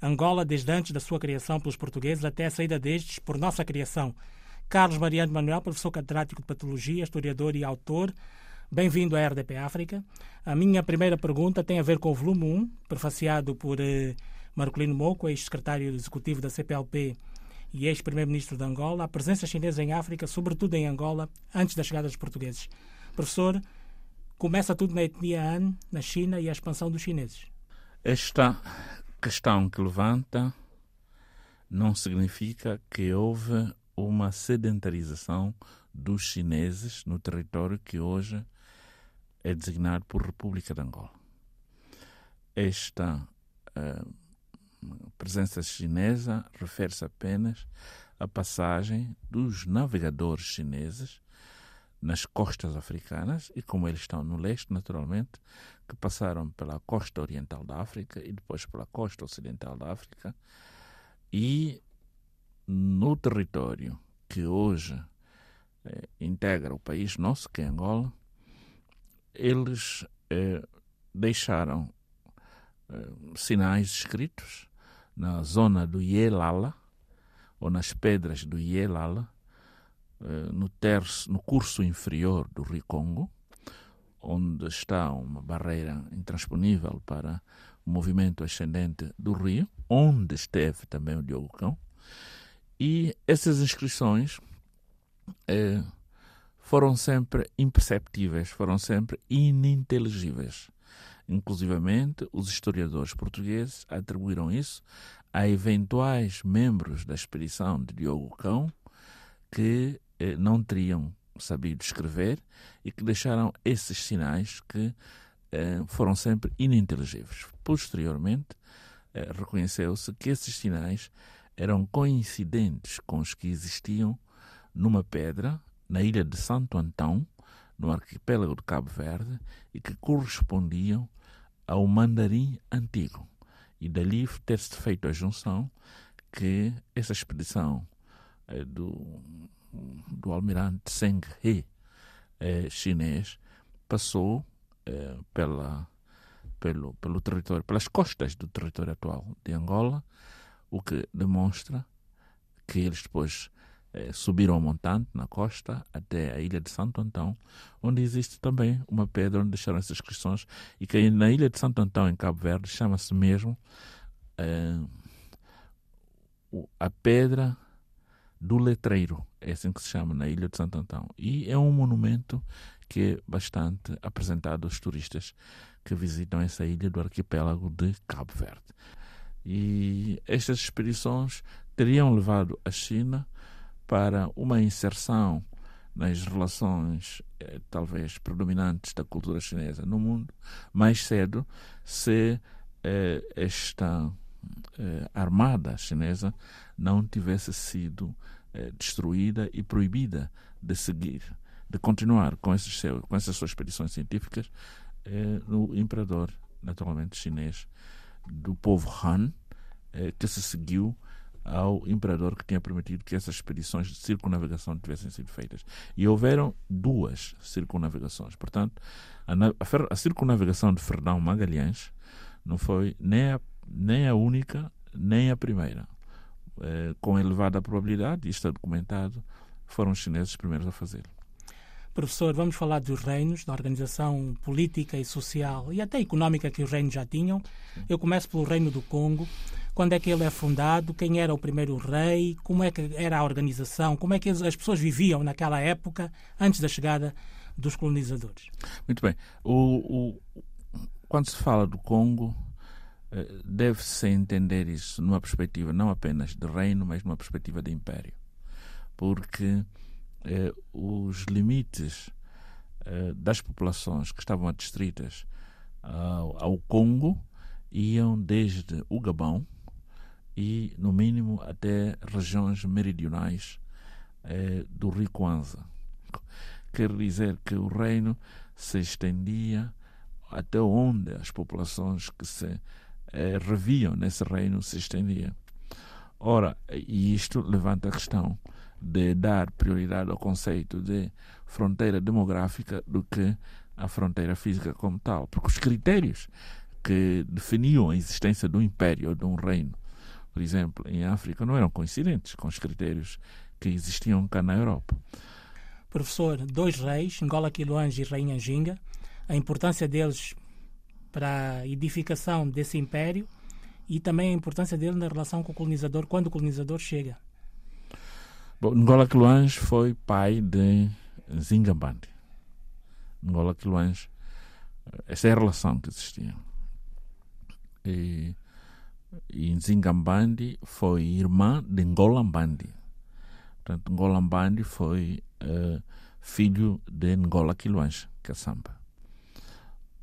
Angola desde antes da sua criação pelos portugueses até a saída destes por nossa criação. Carlos Mariano Manuel, professor catedrático de Patologia, historiador e autor. Bem-vindo à RDP África. A minha primeira pergunta tem a ver com o volume 1, prefaciado por eh, Marcolino Moco, ex-secretário executivo da CPLP e ex-primeiro-ministro de Angola, a presença chinesa em África, sobretudo em Angola, antes da chegada dos portugueses. Professor, começa tudo na etnia Han, na China e a expansão dos chineses. Esta questão que levanta não significa que houve uma sedentarização dos chineses no território que hoje é designado por República de Angola. Esta uh, presença chinesa refere-se apenas à passagem dos navegadores chineses nas costas africanas e como eles estão no leste, naturalmente, que passaram pela costa oriental da África e depois pela costa ocidental da África e no território que hoje eh, integra o país nosso, que é Angola, eles eh, deixaram eh, sinais escritos na zona do Ielala, ou nas pedras do Ielala, eh, no, terço, no curso inferior do Rio Congo, onde está uma barreira intransponível para o movimento ascendente do rio, onde esteve também o Diogo Cão. E essas inscrições eh, foram sempre imperceptíveis, foram sempre ininteligíveis. Inclusivamente, os historiadores portugueses atribuíram isso a eventuais membros da expedição de Diogo Cão que eh, não teriam sabido escrever e que deixaram esses sinais que eh, foram sempre ininteligíveis. Posteriormente, eh, reconheceu-se que esses sinais eram coincidentes com os que existiam numa pedra na ilha de Santo Antão, no arquipélago de Cabo Verde, e que correspondiam ao mandarim antigo. E dali ter-se feito a junção que essa expedição eh, do, do almirante Zheng He eh, chinês passou eh, pela, pelo, pelo território, pelas costas do território atual de Angola, o que demonstra que eles depois eh, subiram ao montante, na costa, até a ilha de Santo Antão, onde existe também uma pedra onde deixaram essas inscrições, e que na ilha de Santo Antão, em Cabo Verde, chama-se mesmo a Pedra do Letreiro, é assim que se chama, na ilha de Santo Antão. E é um monumento que é bastante apresentado aos turistas que visitam essa ilha do arquipélago de Cabo Verde. E estas expedições teriam levado a China para uma inserção nas relações eh, talvez predominantes da cultura chinesa no mundo mais cedo se eh, esta eh, armada chinesa não tivesse sido eh, destruída e proibida de seguir, de continuar com, esses seu, com essas suas expedições científicas eh, no imperador, naturalmente chinês, do povo Han, eh, que se seguiu ao imperador que tinha permitido que essas expedições de circunnavegação tivessem sido feitas. E houveram duas circunnavegações. Portanto, a, a, de Fernão Magalhães não foi nem a, nem a única, nem a primeira. Eh, com elevada probabilidade, isto é documentado, foram os chineses os primeiros a fazê-lo. Professor, vamos falar dos reinos, da organização política e social e até económica que os reinos já tinham. Eu começo pelo Reino do Congo quando é que ele é fundado, quem era o primeiro rei, como é que era a organização, como é que as pessoas viviam naquela época, antes da chegada dos colonizadores. Muito bem. O, o, quando se fala do Congo, deve-se entender isso numa perspectiva não apenas de reino, mas numa perspectiva de império. Porque eh, os limites eh, das populações que estavam adstritas ao, ao Congo iam desde o Gabão, e, no mínimo, até regiões meridionais eh, do Rio Kwanza. Quer dizer que o reino se estendia até onde as populações que se eh, reviam nesse reino se estendiam. Ora, e isto levanta a questão de dar prioridade ao conceito de fronteira demográfica do que a fronteira física como tal, porque os critérios que definiam a existência de um império ou de um reino por exemplo, em África, não eram coincidentes com os critérios que existiam cá na Europa. Professor, dois reis, Ngola Quiloange e Rainha Ginga, a importância deles para a edificação desse império e também a importância dele na relação com o colonizador quando o colonizador chega. Bom, Ngola Quiloange foi pai de Zingabandi. Ngola Quiloange, essa é a relação que existia. E, e foi irmã de Ngolambandi. Portanto, Ngolambandi foi uh, filho de Ngola Quiloange Caçamba.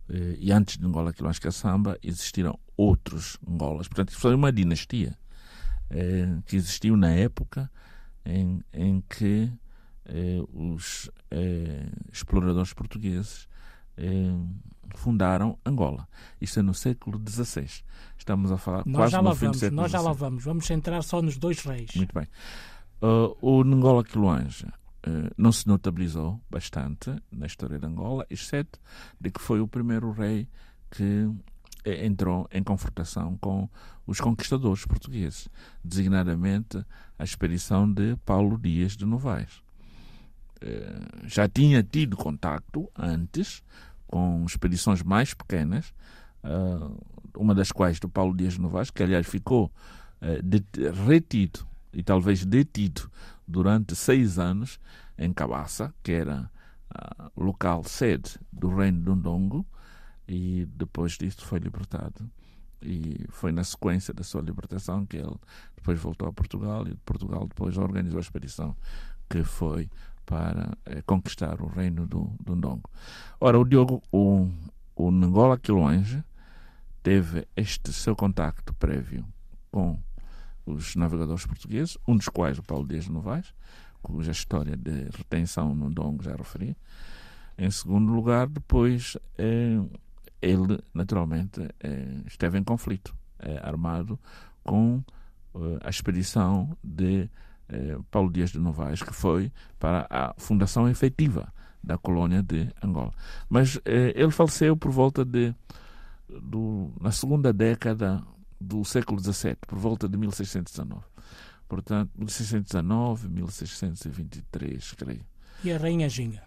Uh, e antes de Ngola Quiloange Caçamba existiram outros Ngolas. Portanto, isso foi uma dinastia uh, que existiu na época em, em que os exploradores portugueses fundaram Angola. Isto é no século XVI. Estamos a falar nós quase já no fim vamos, do século Nós já lá vamos. Vamos centrar só nos dois reis. Muito bem. Uh, o Ngola Quiloange uh, não se notabilizou bastante na história de Angola, exceto de que foi o primeiro rei que eh, entrou em confrontação com os conquistadores portugueses, designadamente a expedição de Paulo Dias de Novaes. Uh, já tinha tido contacto antes com expedições mais pequenas, uma das quais do Paulo Dias de Novaes, que aliás ficou retido e talvez detido durante seis anos em Cabaça, que era uh, local sede do reino do Ndongo, e depois disso foi libertado. E foi na sequência da sua libertação que ele depois voltou a Portugal e de Portugal depois organizou a expedição que foi para eh, conquistar o reino do, do Ndongo. Ora, o Diogo, o, o Ngola Quiloange, teve este seu contacto prévio com os navegadores portugueses, um dos quais o Paulo Dias Novaes, cuja história de retenção no Ndongo já referi. Em segundo lugar, depois, eh, ele, naturalmente, eh, esteve em conflito eh, armado com a expedição de eh, Paulo Dias de Novaes, que foi para a fundação efetiva da colônia de Angola. Mas eh, ele faleceu por volta de do, na segunda década do século XVII, por volta de 1619. Portanto, 1619, 1623, creio. E a Rainha Ginga?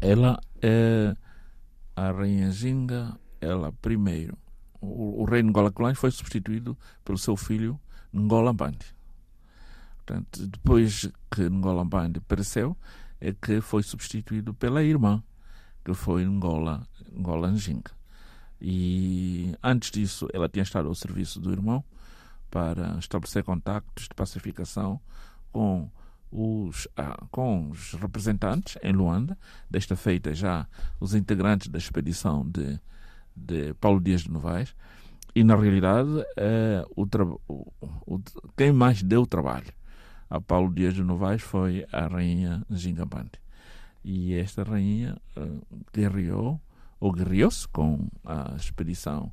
Ela é a Rainha Ginga, ela primeiro, o, o rei Ngola foi substituído pelo seu filho Ngola Bandi. Portanto, depois que Ngola Bandi pereceu, é que foi substituído pela irmã, que foi Ngola, Ngola. E antes disso, ela tinha estado ao serviço do irmão para estabelecer contactos de pacificação com os, ah, com os representantes em Luanda, desta feita já os integrantes da expedição de, de Paulo Dias de Novaes. E, na realidade, eh, o, o, o, quem mais deu trabalho a Paulo Dias de Novaes foi a rainha Zingabande. E esta rainha uh, guerreou, ou guerreou-se com a expedição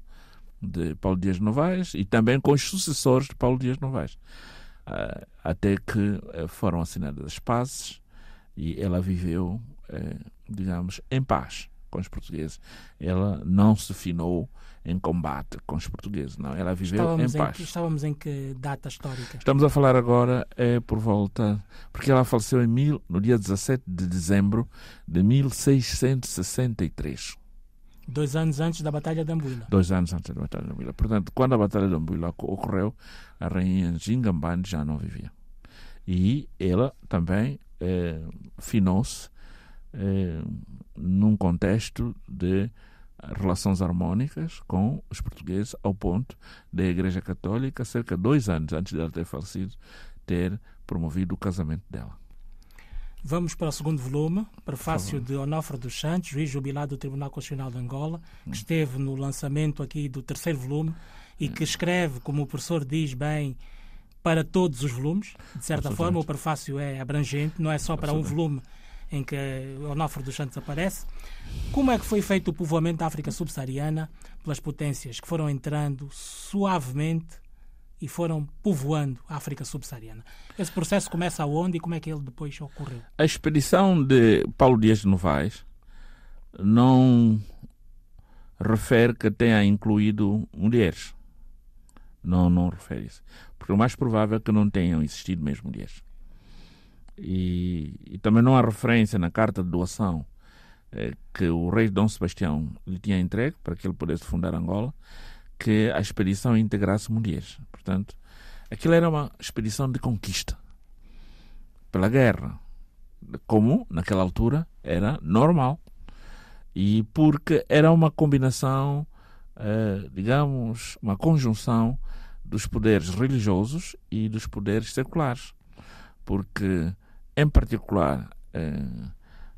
de Paulo Dias de Novaes e também com os sucessores de Paulo Dias de Novaes. Uh, até que uh, foram assinadas as pazes e ela viveu, digamos, em paz com os portugueses. Ela não se finou em combate com os portugueses, não. Ela viveu estávamos em paz. Em, estávamos em que data histórica? Estamos a falar agora é por volta, porque ela faleceu em mil, no dia 17 de dezembro de 1663. Dois anos antes da Batalha de Ambuila. Dois anos antes da Batalha de Ambuila. Portanto, quando a Batalha de Ambuila ocorreu, a rainha Jingambane já não vivia. E ela também é, finou-se é, num contexto de relações harmônicas com os portugueses, ao ponto da Igreja Católica, cerca de dois anos antes dela ter falecido, ter promovido o casamento dela. Vamos para o segundo volume, prefácio de Onofre dos Santos, juiz jubilado do Tribunal Constitucional de Angola, que esteve no lançamento aqui do terceiro volume e que escreve, como o professor diz bem, para todos os volumes. De certa forma, o prefácio é abrangente, não é só para um volume em que Onofre dos Santos aparece. Como é que foi feito o povoamento da África subsaariana pelas potências que foram entrando suavemente e foram povoando a África subsaariana? Esse processo começa aonde e como é que ele depois ocorreu? A expedição de Paulo Dias de Novaes não refere que tenha incluído mulheres. Não, não refere isso. Porque o mais provável é que não tenham existido mesmo mulheres. E, e também não há referência na carta de doação eh, que o rei Dom Sebastião lhe tinha entregue para que ele pudesse fundar Angola, que a expedição integrasse mulheres. Portanto, aquilo era uma expedição de conquista pela guerra, como naquela altura era normal. E porque era uma combinação, eh, digamos, uma conjunção dos poderes religiosos e dos poderes seculares. Porque, em particular, eh,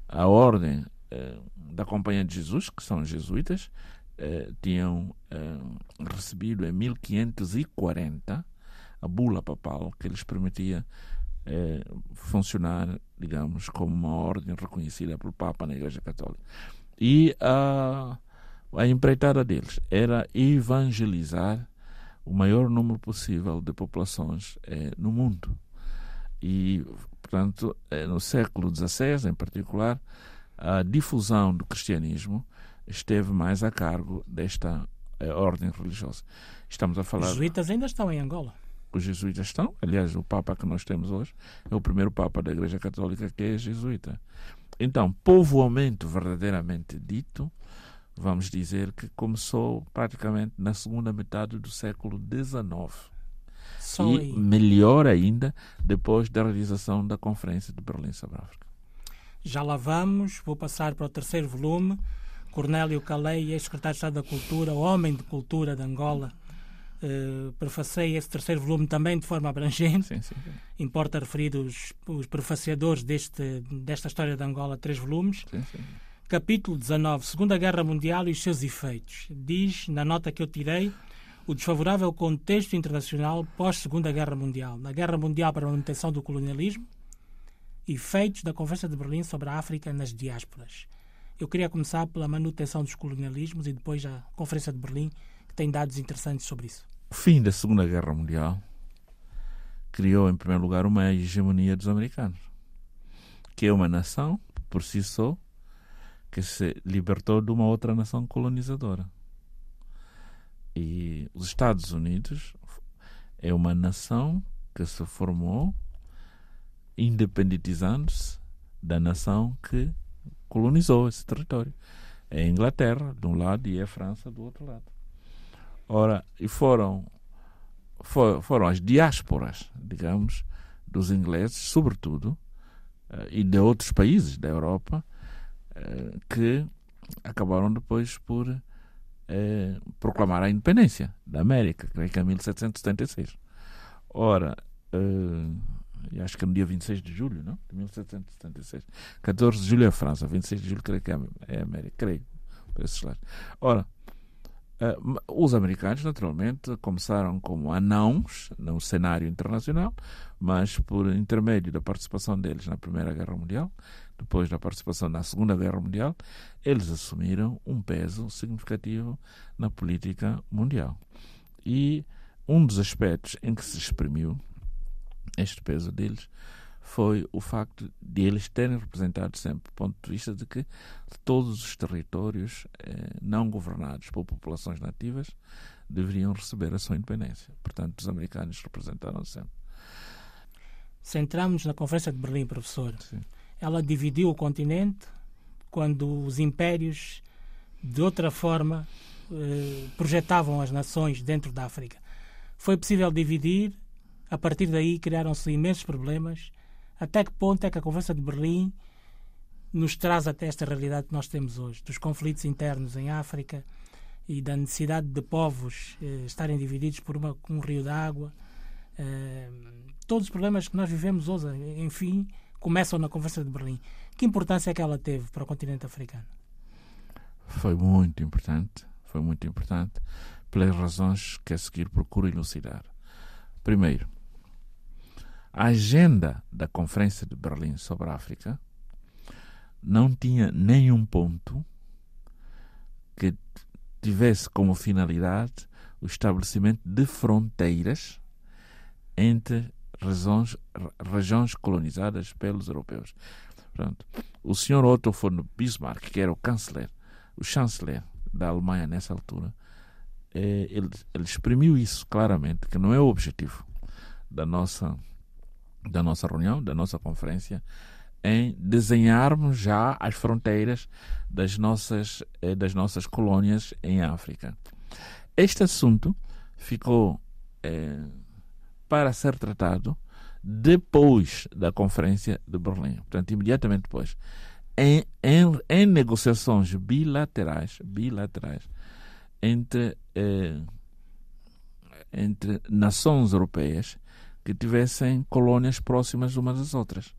a ordem eh, da Companhia de Jesus, que são os jesuítas, tinham recebido em 1540 a bula papal que lhes permitia funcionar, digamos, como uma ordem reconhecida pelo Papa na Igreja Católica. E a, a empreitada deles era evangelizar o maior número possível de populações eh, no mundo. E, portanto, eh, no século XVI, em particular, a difusão do cristianismo esteve mais a cargo desta eh, ordem religiosa. Estamos a falar. Os jesuítas ainda estão em Angola. Os jesuítas estão. Aliás, o Papa que nós temos hoje é o primeiro Papa da Igreja Católica que é jesuíta. Então, povoamento verdadeiramente dito, vamos dizer que começou praticamente na segunda metade do século XIX. Só e aí. melhor ainda depois da realização da Conferência de Berlim sobre a África. Já lá vamos, vou passar para o terceiro volume. Cornélio Calei, ex-secretário de Estado da Cultura, homem de cultura de Angola, Uh, prefacei esse terceiro volume também de forma abrangente. Sim, sim, sim. Importa referir os, os prefaciadores deste, desta história de Angola, três volumes. Capítulo 19, Segunda Guerra Mundial e os seus efeitos. Diz, na nota que eu tirei, o desfavorável contexto internacional pós-Segunda Guerra Mundial. Na Guerra Mundial para a manutenção do colonialismo, efeitos da Conferência de Berlim sobre a África nas diásporas. Eu queria começar pela manutenção dos colonialismos e depois a Conferência de Berlim, que tem dados interessantes sobre isso. O fim da Segunda Guerra Mundial criou, em primeiro lugar, uma hegemonia dos americanos, que é uma nação, por si só, que se libertou de uma outra nação colonizadora. E os Estados Unidos é uma nação que se formou independentizando-se da nação que colonizou esse território. É a Inglaterra de um lado e é a França do outro lado. Ora, e foram, for, foram as diásporas, digamos, dos ingleses, sobretudo, eh, e de outros países da Europa, eh, que acabaram depois por eh, proclamar a independência da América, creio que em 1776. Ora, acho que é no dia 26 de julho, não? De 1776. 14 de julho é a França, 26 de julho creio que é a América, creio, por esses lados. Ora, Uh, os americanos, naturalmente, começaram como anãos no cenário internacional, mas por intermédio da participação deles na Primeira Guerra Mundial, depois da participação na Segunda Guerra Mundial, eles assumiram um peso significativo na política mundial. E um dos aspectos em que se exprimiu este peso deles foi o facto de eles terem representado sempre o ponto de vista de que todos os territórios eh, não governados por populações nativas deveriam receber a sua independência. Portanto, os americanos representaram sempre. Centramos na Conferência de Berlim, professor. Sim. Ela dividiu o continente quando os impérios, de outra forma, eh, projetavam as nações dentro da África. Foi possível dividir, a partir daí criaram-se imensos problemas até que ponto é que a Conferência de Berlim nos traz até esta realidade que nós temos hoje, dos conflitos internos em África e da necessidade de povos eh, estarem divididos por uma, um rio d'água. Eh, todos os problemas que nós vivemos hoje, enfim, começam na Conferência de Berlim. Que importância é que ela teve para o continente africano? Foi muito importante, foi muito importante pelas razões que a seguir procuro elucidar. Primeiro, a agenda da Conferência de Berlim sobre a África não tinha nenhum ponto que tivesse como finalidade o estabelecimento de fronteiras entre regiões, regiões colonizadas pelos europeus. Pronto. O senhor Otto von Bismarck, que era o chanceler, o chanceler da Alemanha nessa altura, eh, ele, ele exprimiu isso claramente, que não é o objetivo da nossa, da nossa reunião, da nossa conferência, em desenharmos já as fronteiras das nossas, eh, das nossas colônias em África. Este assunto ficou eh, para ser tratado depois da Conferência de Berlim, portanto, imediatamente depois, em, em, em negociações bilaterais, bilaterais entre, eh, entre nações europeias que tivessem colônias próximas umas das outras.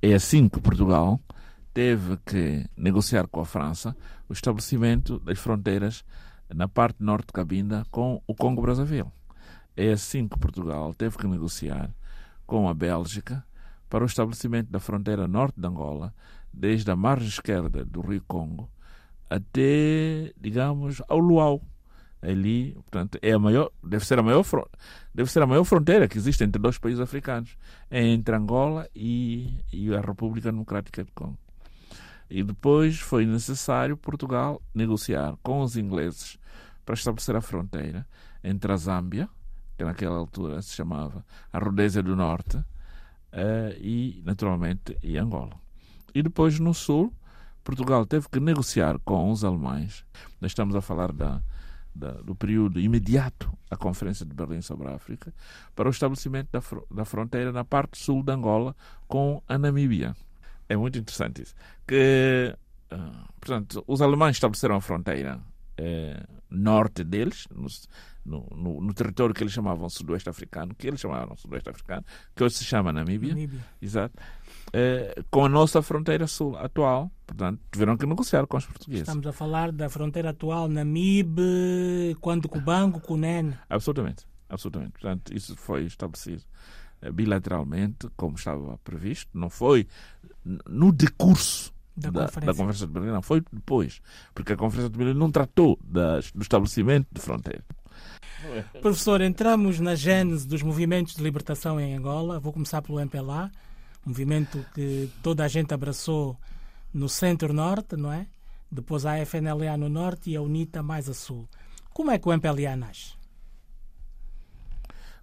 É assim que Portugal teve que negociar com a França o estabelecimento das fronteiras na parte norte de Cabinda com o Congo-Brazzaville. É assim que Portugal teve que negociar com a Bélgica para o estabelecimento da fronteira norte de Angola, desde a margem esquerda do Rio Congo até, digamos, ao Luau. Ali, portanto, é a maior, deve ser a maior, deve ser a maior fronteira que existe entre dois países africanos, é entre Angola e, e a República Democrática do Congo. E depois foi necessário Portugal negociar com os ingleses para estabelecer a fronteira entre a Zâmbia, que naquela altura se chamava a Rodésia do Norte, uh, e, naturalmente, e Angola. E depois, no Sul, Portugal teve que negociar com os alemães. Nós estamos a falar da, da, do período imediato à Conferência de Berlim sobre a África, para o estabelecimento da, da fronteira na parte sul de Angola com a Namíbia. É muito interessante isso. Que, uh, portanto, os alemães estabeleceram a fronteira eh, norte deles, no, no, no, território que eles chamavam Sudoeste Africano, que eles chamavam Sudoeste Africano, que hoje se chama Namíbia. Namíbia. Exato. Eh, com a nossa fronteira sul atual. Portanto, tiveram que negociar com os portugueses. Estamos a falar da fronteira atual Namibe, quando Cubango, Cunen. Absolutamente, absolutamente. Portanto, isso foi estabelecido eh, bilateralmente, como estava previsto. Não foi no decurso da, da, conferência. da Conferência de Berlim, não, foi depois, porque a Conferência de Berlim não tratou das, do estabelecimento de fronteira. Professor, entramos na gênese dos movimentos de libertação em Angola. Vou começar pelo MPLA, movimento que toda a gente abraçou no centro-norte, não é? Depois a FNLA no norte e a UNITA mais a sul. Como é que o MPLA nasce?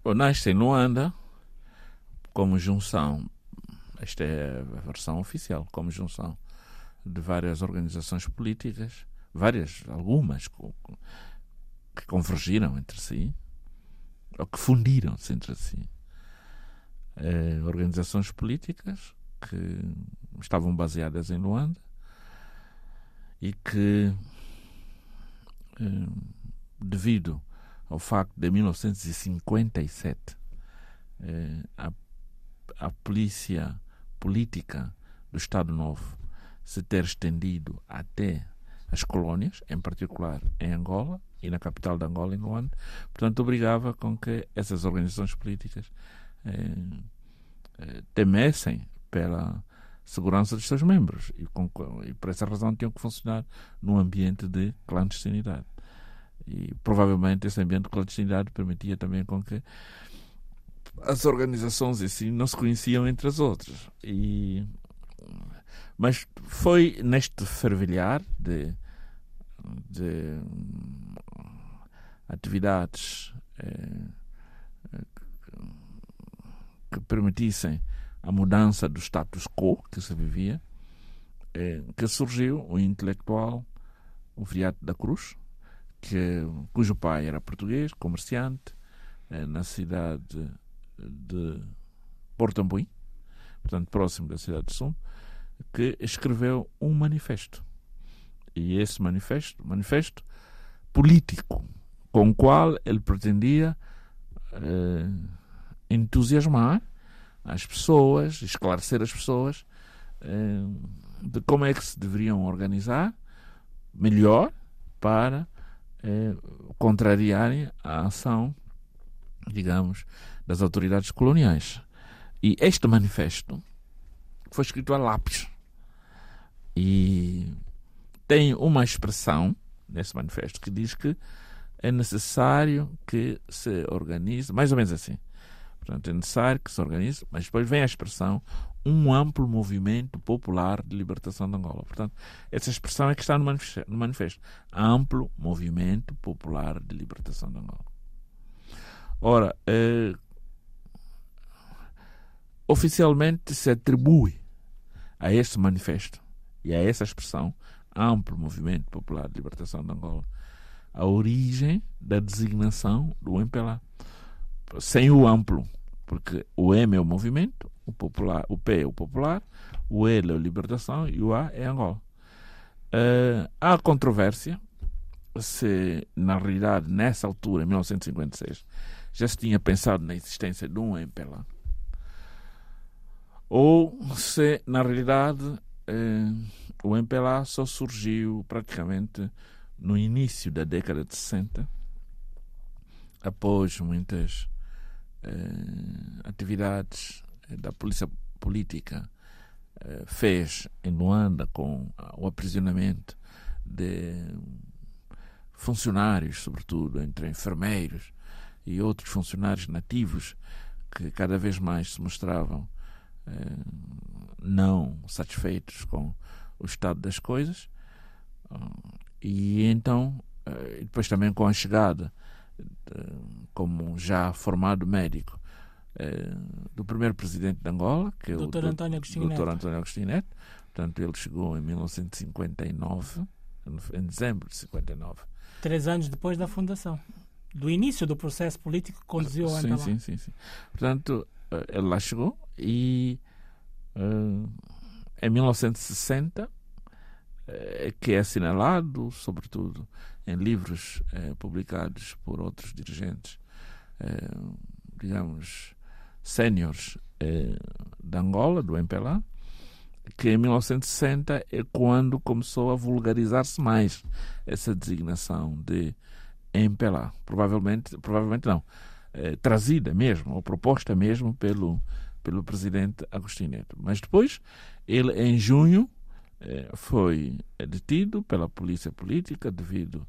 Bom, nasce em Luanda como junção, esta é a versão oficial, como junção de várias organizações políticas, várias, algumas que convergiram entre si, ou que fundiram-se entre si. Eh, organizações políticas que estavam baseadas em Luanda e que, eh, devido ao facto de 1957 eh, a, a polícia política do Estado Novo se ter estendido até as colônias, em particular em Angola e na capital de Angola, em Luanda, portanto, obrigava com que essas organizações políticas eh, temessem pela segurança dos seus membros e, com, e por essa razão tinham que funcionar num ambiente de clandestinidade. E provavelmente esse ambiente de clandestinidade permitia também com que as organizações assim não se conheciam entre as outras. E mas foi neste fervilhar de, de atividades eh, que permitissem a mudança do status quo que se vivia, eh, que surgiu o intelectual, o Viriato da Cruz, que, cujo pai era português, comerciante, eh, na cidade de Porto Ambuim, portanto próximo da cidade de Sum, que escreveu um manifesto. E esse manifesto, manifesto político, com o qual ele pretendia eh, entusiasmar as pessoas, esclarecer as pessoas eh, de como é que se deveriam organizar melhor para eh, contrariarem a ação, digamos, das autoridades coloniais. E este manifesto foi escrito a lápis. E tem uma expressão nesse manifesto que diz que é necessário que se organize, mais ou menos assim. Portanto, é necessário que se organize, mas depois vem a expressão um amplo movimento popular de libertação de Angola. Portanto, essa expressão é que está no manifesto. No manifesto. Amplo movimento popular de libertação de Angola. Ora, eh, oficialmente se atribui a este manifesto e a essa expressão, amplo movimento popular de libertação de Angola, a origem da designação do MPLA. Sem o amplo, porque o M é o movimento, o, popular, o P é o popular, o L é a libertação e o A é Angola. Uh, há controvérsia se, na realidade, nessa altura, em 1956, já se tinha pensado na existência de um MPLA, ou se, na realidade, uh, o MPLA só surgiu praticamente no início da década de 60, após muitas atividades da polícia política uh, fez em Luanda com o aprisionamento de funcionários, sobretudo entre enfermeiros e outros funcionários nativos que cada vez mais se mostravam uh, não satisfeitos com o estado das coisas. e então, depois também com a chegada como já formado médico eh, do primeiro presidente de Angola, que é o Dr. António Agostinho Dr. António Agostinho Neto. Portanto, ele chegou em 1959, em dezembro de 59. Três anos depois da fundação, do início do processo político que conduziu ao sim, sim, sim, sim. Portanto, eh, ele lá chegou e uh, em 1960 que é assinalado, sobretudo em livros publicados por outros dirigentes, digamos, séniores eh, de Angola, do MPLA, que em 1960 é quando começou a vulgarizar-se mais essa designação de MPLA. Provavelmente, provavelmente não, eh, trazida mesmo, ou proposta mesmo pelo, pelo presidente Agostinho Neto. Mas depois, ele em junho eh, foi detido pela polícia política devido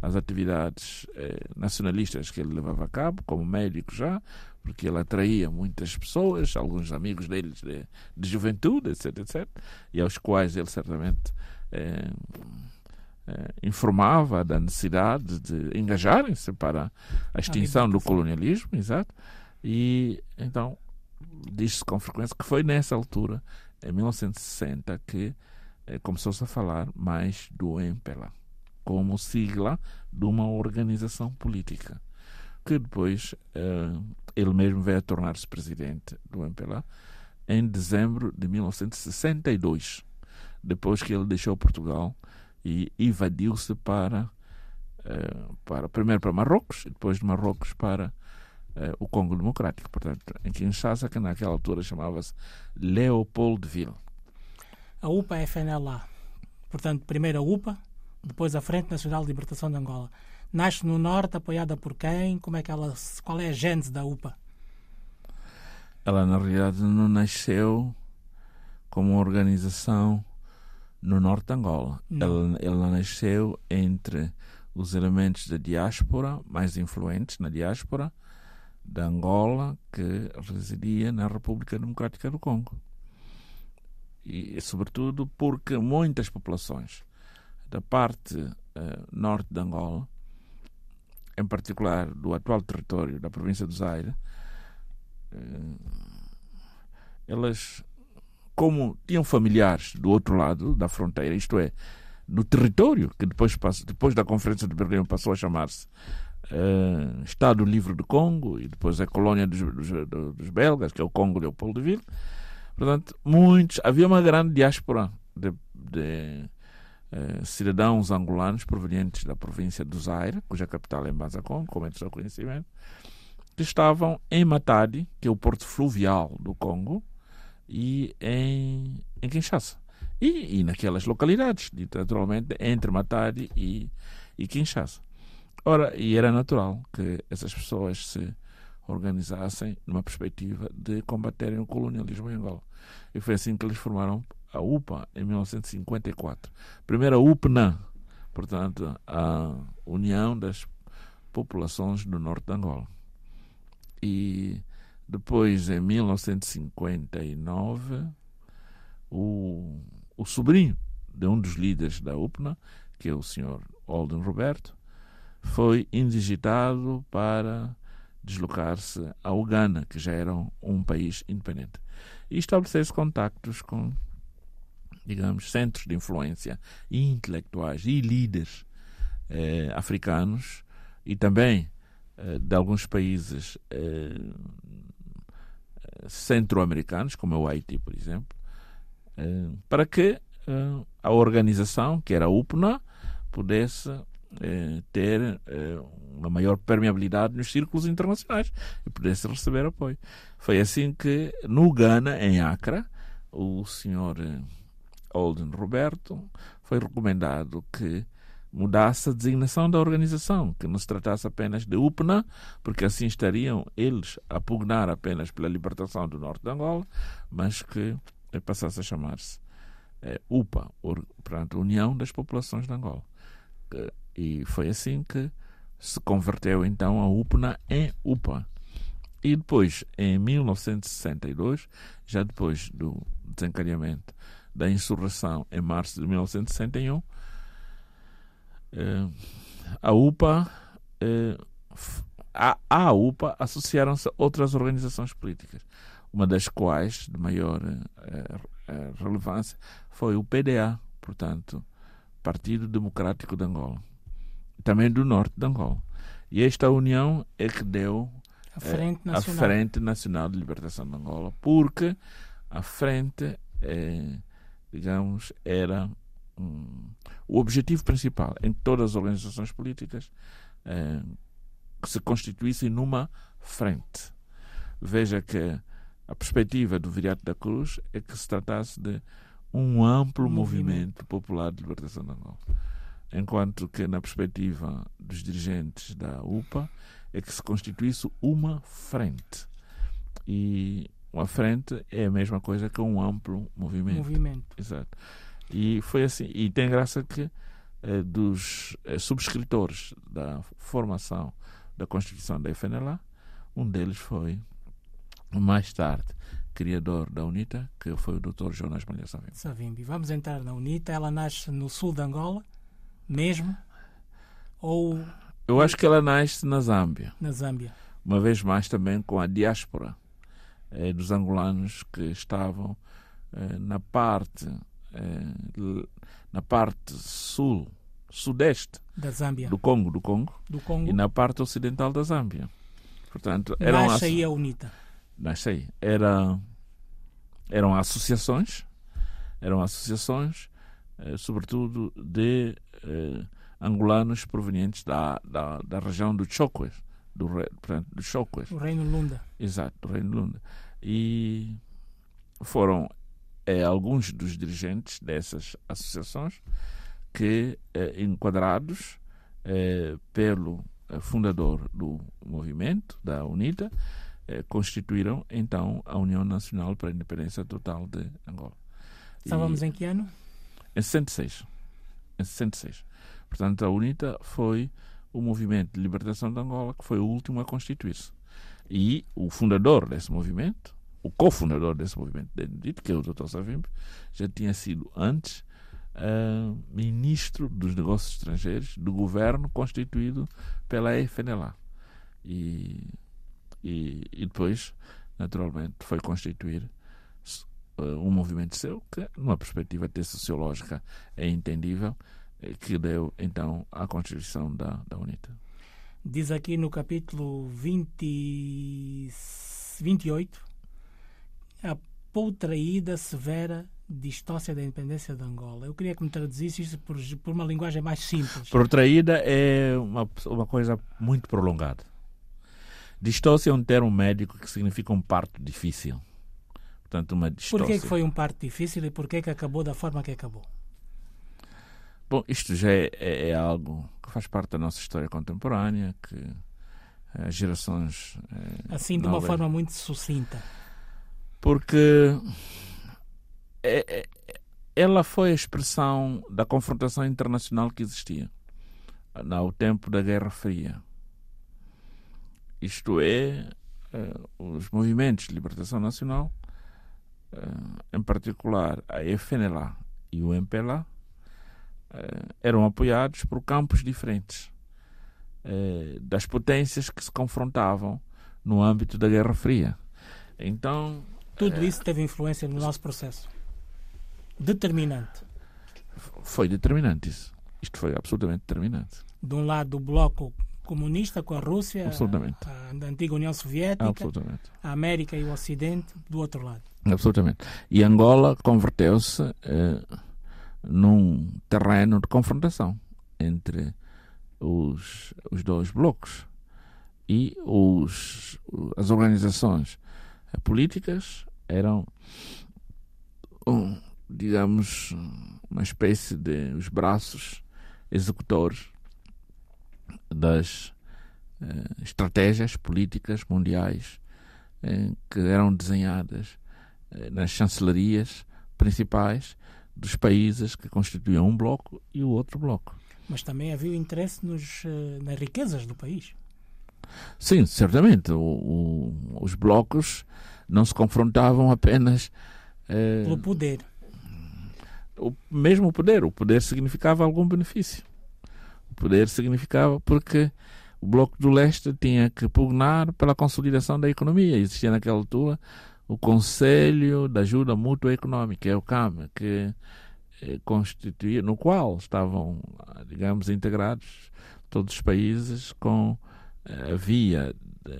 às atividades eh, nacionalistas que ele levava a cabo, como médico já, porque ele atraía muitas pessoas, alguns amigos deles de, de juventude, etc, etc, e aos quais ele certamente eh, eh, informava da necessidade de engajarem-se para a extinção do colonialismo, exato, e então diz-se com frequência que foi nessa altura, em 1960, que começou-se a falar mais do MPLA como sigla de uma organização política, que depois uh, ele mesmo veio a tornar-se presidente do MPLA em dezembro de 1962, depois que ele deixou Portugal e evadiu-se para, uh, para primeiro para Marrocos e depois de Marrocos para uh, o Congo Democrático, portanto, em Kinshasa, que naquela altura chamava-se Leopoldville. A UPA-FNLA, portanto, primeiro a UPA, depois a Frente Nacional de Libertação de Angola. Nasce no Norte, apoiada por quem? Como é que ela, qual é a gênese da UPA? Ela, na realidade, não nasceu como uma organização no Norte de Angola. Ela, ela nasceu entre os elementos da diáspora, mais influentes na diáspora, da Angola, que residia na República Democrática do Congo. E, sobretudo, porque muitas populações da parte uh, norte de Angola, em particular do atual território da província do Zaire, uh, elas, como tinham familiares do outro lado da fronteira, isto é, no território, que depois, depois da Conferência de Berlim passou a chamar-se uh, Estado Livre do Congo e depois a colônia dos, dos, dos belgas, que é o Congo Leopoldville. Portanto, muitos, havia uma grande diáspora de, de eh, cidadãos angolanos provenientes da província do Zaire, cuja capital é Mbazacon, como é do seu conhecimento, que estavam em Matadi, que é o porto fluvial do Congo, e em, em Kinshasa. E, e naquelas localidades, naturalmente, entre Matadi e, e Kinshasa. Ora, e era natural que essas pessoas se organizassem numa perspectiva de combaterem o colonialismo em Angola. E foi assim que eles formaram a UPA em 1954. Primeira UPNA, portanto, a União das Populações do Norte de Angola. E Depois, em 1959, o, o sobrinho de um dos líderes da UPNA, que é o senhor Olden Roberto, foi indigitado para deslocar-se ao Ghana, que já era um país independente, e estabelecer contactos com, digamos, centros de influência e intelectuais e líderes eh, africanos e também eh, de alguns países eh, centro-americanos, como o Haiti, por exemplo, eh, para que eh, a organização, que era a UPNA, pudesse eh, ter uma maior permeabilidade nos círculos internacionais e pudesse receber apoio. Foi assim que, no Ghana, em Accra, o senhor Olden Roberto foi recomendado que mudasse a designação da organização, que não se tratasse apenas de UPNA, porque assim estariam eles a pugnar apenas pela libertação do norte de Angola, mas que passasse a chamar-se é, UPA, portanto, União das Populações de Angola. E foi assim que se converteu então a UPNA em UPA. E depois, em 1962, já depois do desencadeamento da insurreição em março de 1961, eh, a UPA, eh, a, a UPA associaram-se outras organizações políticas, uma das quais, de maior eh, relevância, foi o PDA, portanto, Partido Democrático de Angola, também do norte de Angola. E esta união é que deu a Frente Nacional, a Frente Nacional de Libertação de Angola, porque a frente, digamos, era um, o objetivo principal em todas as organizações políticas é, que se constituíssem numa frente. Veja que a perspectiva do Viriato da Cruz é que se tratasse de um amplo movimento, movimento popular de libertação da Angola. Enquanto que na perspectiva dos dirigentes da UPA é que se constituísse uma frente. E uma frente é a mesma coisa que um amplo movimento. Movimento. Exato. E foi assim. E tem graça que eh, dos eh, subscritores da formação da Constituição da FNLA, um deles foi, mais tarde, criador da UNITA, que foi o Dr. Jonas Malha Savimbi. Savimbi. Vamos entrar na UNITA. Ela nasce no sul de Angola, mesmo? Ou. Eu acho que ela nasce na Zâmbia. Na Zâmbia. Uma vez mais também com a diáspora eh, dos angolanos que estavam eh, na parte eh, na parte sul, sudeste da Zâmbia. do Congo, do Congo, do Congo, e na parte ocidental da Zâmbia. Portanto, eram Nasce aí a UNITA. Nasce aí. Era, eram associações, eram associações, sobretudo de eh, angolanos provenientes da, da, da região do Chokwe, do, portanto, do Chokwe. O Reino Lunda. Exato, do Reino Lunda. E foram é, alguns dos dirigentes dessas associações que, é, enquadrados é, pelo fundador do movimento, da UNITA, constituíram então a União Nacional para a Independência Total de Angola. Estávamos e, em que ano? Em 66. Em 66. Portanto, a UNITA foi o movimento de libertação de Angola que foi o último a constituir-se. E o fundador desse movimento, o cofundador desse movimento que é o Dr. Savimbi, já tinha sido antes uh, ministro dos negócios estrangeiros do governo constituído pela FNLA. E, e, e depois, naturalmente, foi constituir um movimento seu que, numa perspectiva até sociológica, é entendível, eh, que deu então a constituição da, da UNITA. Diz aqui no capítulo 20, 28 a poutraída severa distócia da independência de Angola. Eu queria que me traduzisse isso por, por uma linguagem mais simples. Protraída é uma, uma coisa muito prolongada. Distócia é um termo médico que significa um parto difícil. Portanto, uma distócia. Por que foi um parto difícil e por que acabou da forma que acabou? Bom, isto já é, é, é algo que faz parte da nossa história contemporânea, que as gerações... É, assim, de uma forma muito sucinta porque é, é, ela foi a expressão da confrontação internacional que existia no tempo da Guerra Fria. Isto é, os movimentos de libertação nacional, em particular a FNLA e o MPLA, eram apoiados por campos diferentes das potências que se confrontavam no âmbito da Guerra Fria. Então. Tudo isso teve influência no nosso processo. Determinante. Foi determinante isso. Isto foi absolutamente determinante. De um lado, o bloco comunista com a Rússia. A, a antiga União Soviética, a América e o Ocidente, do outro lado. Absolutamente. E Angola converteu-se eh, num terreno de confrontação entre os, os dois blocos e os, as organizações políticas eram, um, digamos, uma espécie de os braços executores das eh, estratégias políticas mundiais eh, que eram desenhadas eh, nas chancelarias principais dos países que constituíam um bloco e o outro bloco. Mas também havia interesse nos, nas riquezas do país. Sim, certamente. O, o, os blocos não se confrontavam apenas. Eh, Pelo poder. O mesmo poder. O poder significava algum benefício. Poder significava porque o Bloco do Leste tinha que pugnar pela consolidação da economia. Existia naquela altura o Conselho de Ajuda Mútua Económica, é o CAM, que eh, constituía, no qual estavam, digamos, integrados todos os países com a via de,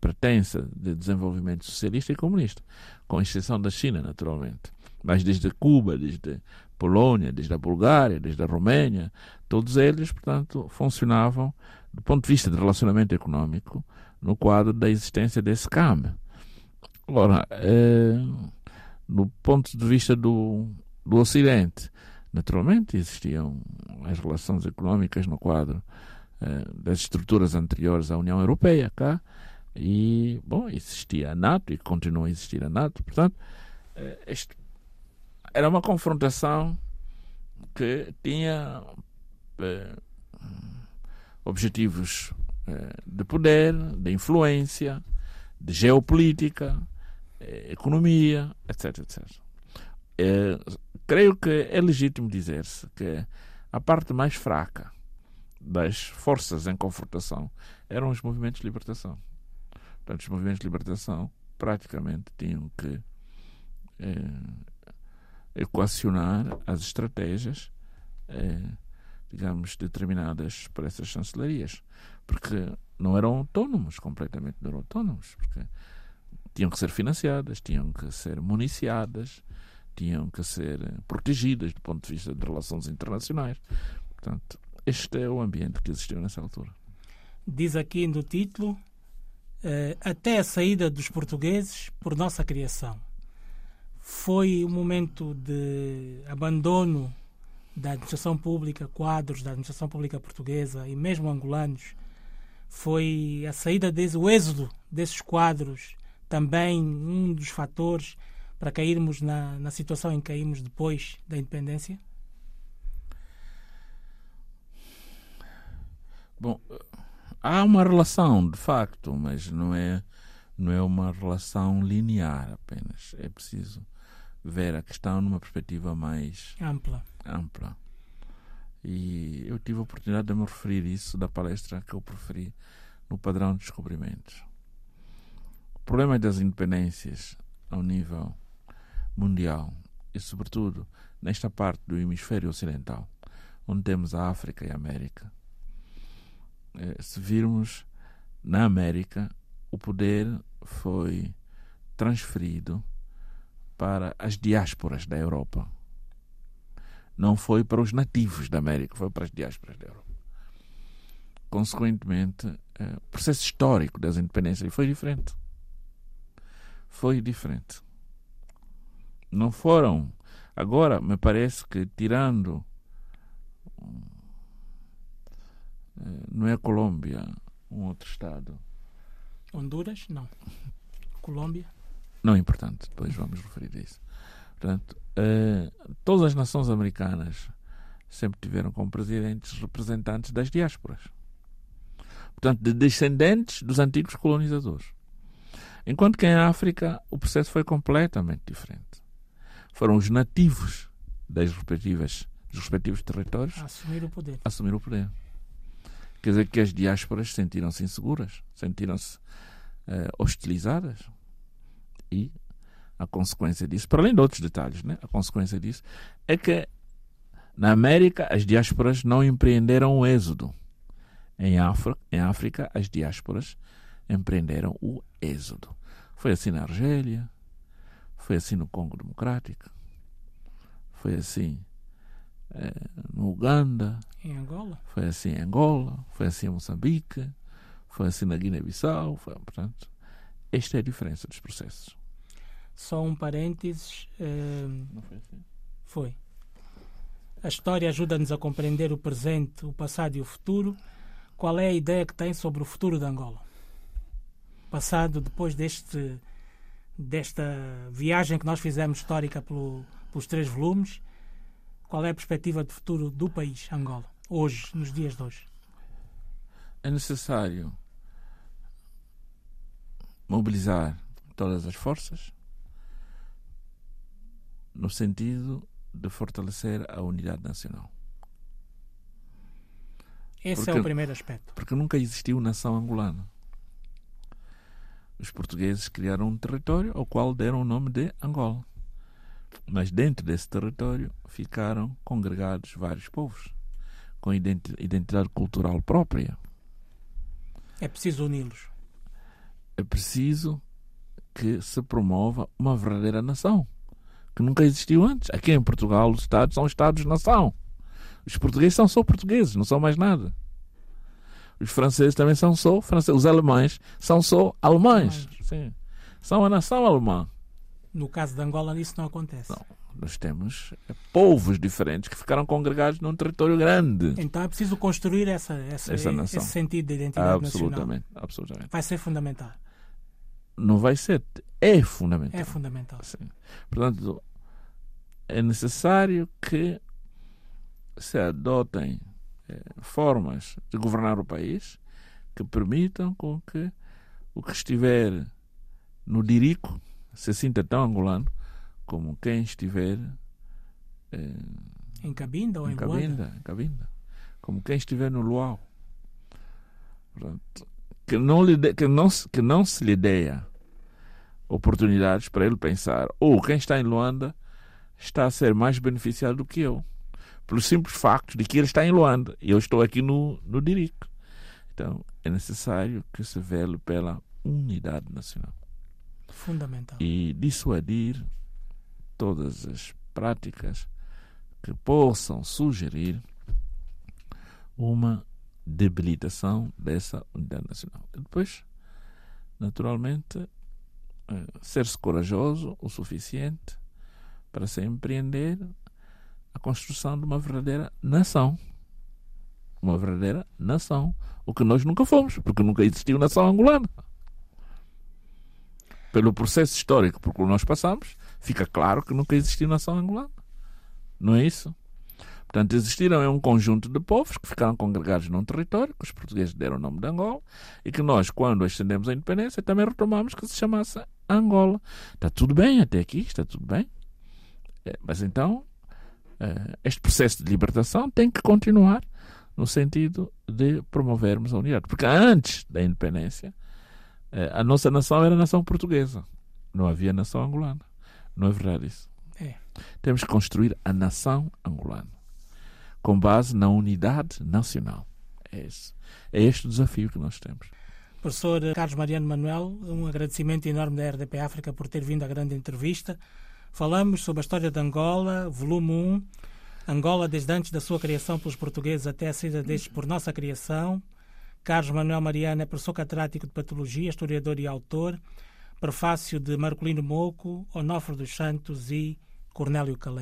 pretensa de desenvolvimento socialista e comunista, com exceção da China, naturalmente. Mas desde Cuba, desde Polônia, desde a Bulgária, desde a Romênia, todos eles, portanto, funcionavam do ponto de vista de relacionamento econômico no quadro da existência desse CAM. Agora, eh, do ponto de vista do, do Ocidente, naturalmente existiam as relações económicas no quadro eh, das estruturas anteriores à União Europeia cá e bom existia a NATO e continua a existir a NATO portanto eh, este era uma confrontação que tinha eh, objetivos de poder de influência de geopolítica economia etc etc creio que é legítimo dizer-se que a parte mais fraca das forças em confrontação eram os movimentos de libertação. Portanto, os movimentos de libertação praticamente tinham que eh, equacionar as estratégias, eh, digamos, determinadas por essas chancelarias, porque não eram autónomos, completamente não eram autónomos, porque tinham que ser financiadas, tinham que ser municiadas, tinham que ser protegidas do ponto de vista de relações internacionais. Portanto, este é o ambiente que existiu nessa altura. Diz aqui no título, eh, até a saída dos portugueses por nossa criação. Foi um momento de abandono da administração pública, quadros da administração pública portuguesa e mesmo angolanos. Foi a saída desse, o êxodo desses quadros também um dos fatores para cairmos na, na situação em que caímos depois da independência? Bom, há uma relação, de facto, mas não é, não é uma relação linear apenas. É preciso ver a questão numa perspectiva mais ampla. ampla. E eu tive a oportunidade de me referir isso da palestra que eu preferi no padrão de descobrimentos. O problema das independências ao nível mundial e, sobretudo, nesta parte do hemisfério ocidental, onde temos a África e a América, eh, se virmos na América, o poder foi transferido para as diásporas da Europa. Não foi para os nativos da América, foi para as diásporas da Europa. Consequentemente, eh, o processo histórico das independências foi diferente. Foi diferente. Não foram. Agora, me parece que, tirando eh, não é Colômbia, um outro estado. Honduras? Não. Colômbia? Não é importante, depois vamos referir a isso. Portanto, eh, todas as nações americanas sempre tiveram como presidentes representantes das diásporas. Portanto, de descendentes dos antigos colonizadores. Enquanto que em África o processo foi completamente diferente. Foram os nativos das respectivas, dos respectivos territórios a assumir o poder. Assumir o poder. Quer dizer que as diásporas sentiram-se inseguras, sentiram-se eh, hostilizadas e a consequência disso, para além de outros detalhes, né? a consequência disso é que na América as diásporas não empreenderam o êxodo. Em África, em África as diásporas empreenderam o êxodo. Foi assim na Argélia, foi assim no Congo Democrático, foi assim eh, no Uganda, em Angola, foi assim em Angola, foi assim em Moçambique, foi assim na Guiné-Bissau. Portanto, esta é a diferença dos processos. Só um parênteses. Uh, Não foi assim? Foi. A história ajuda-nos a compreender o presente, o passado e o futuro. Qual é a ideia que tem sobre o futuro de Angola? Passado depois deste desta viagem que nós fizemos histórica pelo, pelos três volumes, qual é a perspectiva de futuro do país, Angola, hoje, nos dias de hoje? É necessário mobilizar todas as forças no sentido de fortalecer a unidade nacional. Esse porque, é o primeiro aspecto. Porque nunca existiu nação angolana. Os portugueses criaram um território ao qual deram o nome de Angola. Mas dentro desse território ficaram congregados vários povos com identidade cultural própria. É preciso uni-los. É preciso que se promova uma verdadeira nação que nunca existiu antes. Aqui em Portugal, os Estados são Estados-nação. Os portugueses são só portugueses, não são mais nada. Os franceses também são só franceses. Os alemães são só alemães. Sim. São a nação alemã. No caso de Angola, isso não acontece. Não. Nós temos povos diferentes que ficaram congregados num território grande. Então é preciso construir essa, essa, essa esse sentido de identidade absolutamente, nacional. Absolutamente. Vai ser fundamental. Não vai ser. É fundamental. É fundamental. Sim. Portanto, é necessário que se adotem eh, formas de governar o país que permitam com que o que estiver no dirico se sinta tão angolano como quem estiver eh, em Cabinda ou em, em Cabinda, em Cabinda, como quem estiver no Luau. Portanto, que não, lhe de, que, não, que não se lhe dê oportunidades para ele pensar ou oh, quem está em Luanda está a ser mais beneficiado do que eu pelo simples facto de que ele está em Luanda e eu estou aqui no, no Dirico. Então, é necessário que se vele pela unidade nacional. Fundamental. E dissuadir todas as práticas que possam sugerir uma debilitação dessa unidade nacional. E depois, naturalmente, ser-se corajoso o suficiente para se empreender a construção de uma verdadeira nação. Uma verdadeira nação. O que nós nunca fomos, porque nunca existiu nação angolana. Pelo processo histórico por que nós passamos, fica claro que nunca existiu nação angolana. Não é isso? Portanto, existiram um conjunto de povos que ficaram congregados num território, que os portugueses deram o nome de Angola, e que nós, quando ascendemos a independência, também retomamos que se chamasse Angola. Está tudo bem até aqui, está tudo bem. É, mas então, é, este processo de libertação tem que continuar no sentido de promovermos a unidade. Porque antes da independência, é, a nossa nação era a nação portuguesa. Não havia nação angolana. Não é verdade isso? É. Temos que construir a nação angolana com base na unidade nacional. É, esse, é este o desafio que nós temos. Professor Carlos Mariano Manuel, um agradecimento enorme da RDP África por ter vindo à grande entrevista. Falamos sobre a história de Angola, volume 1, Angola desde antes da sua criação pelos portugueses até a saída destes por nossa criação. Carlos Manuel Mariano é professor catedrático de Patologia, historiador e autor. Prefácio de Marcolino Moco, Onofre dos Santos e Cornélio Calé.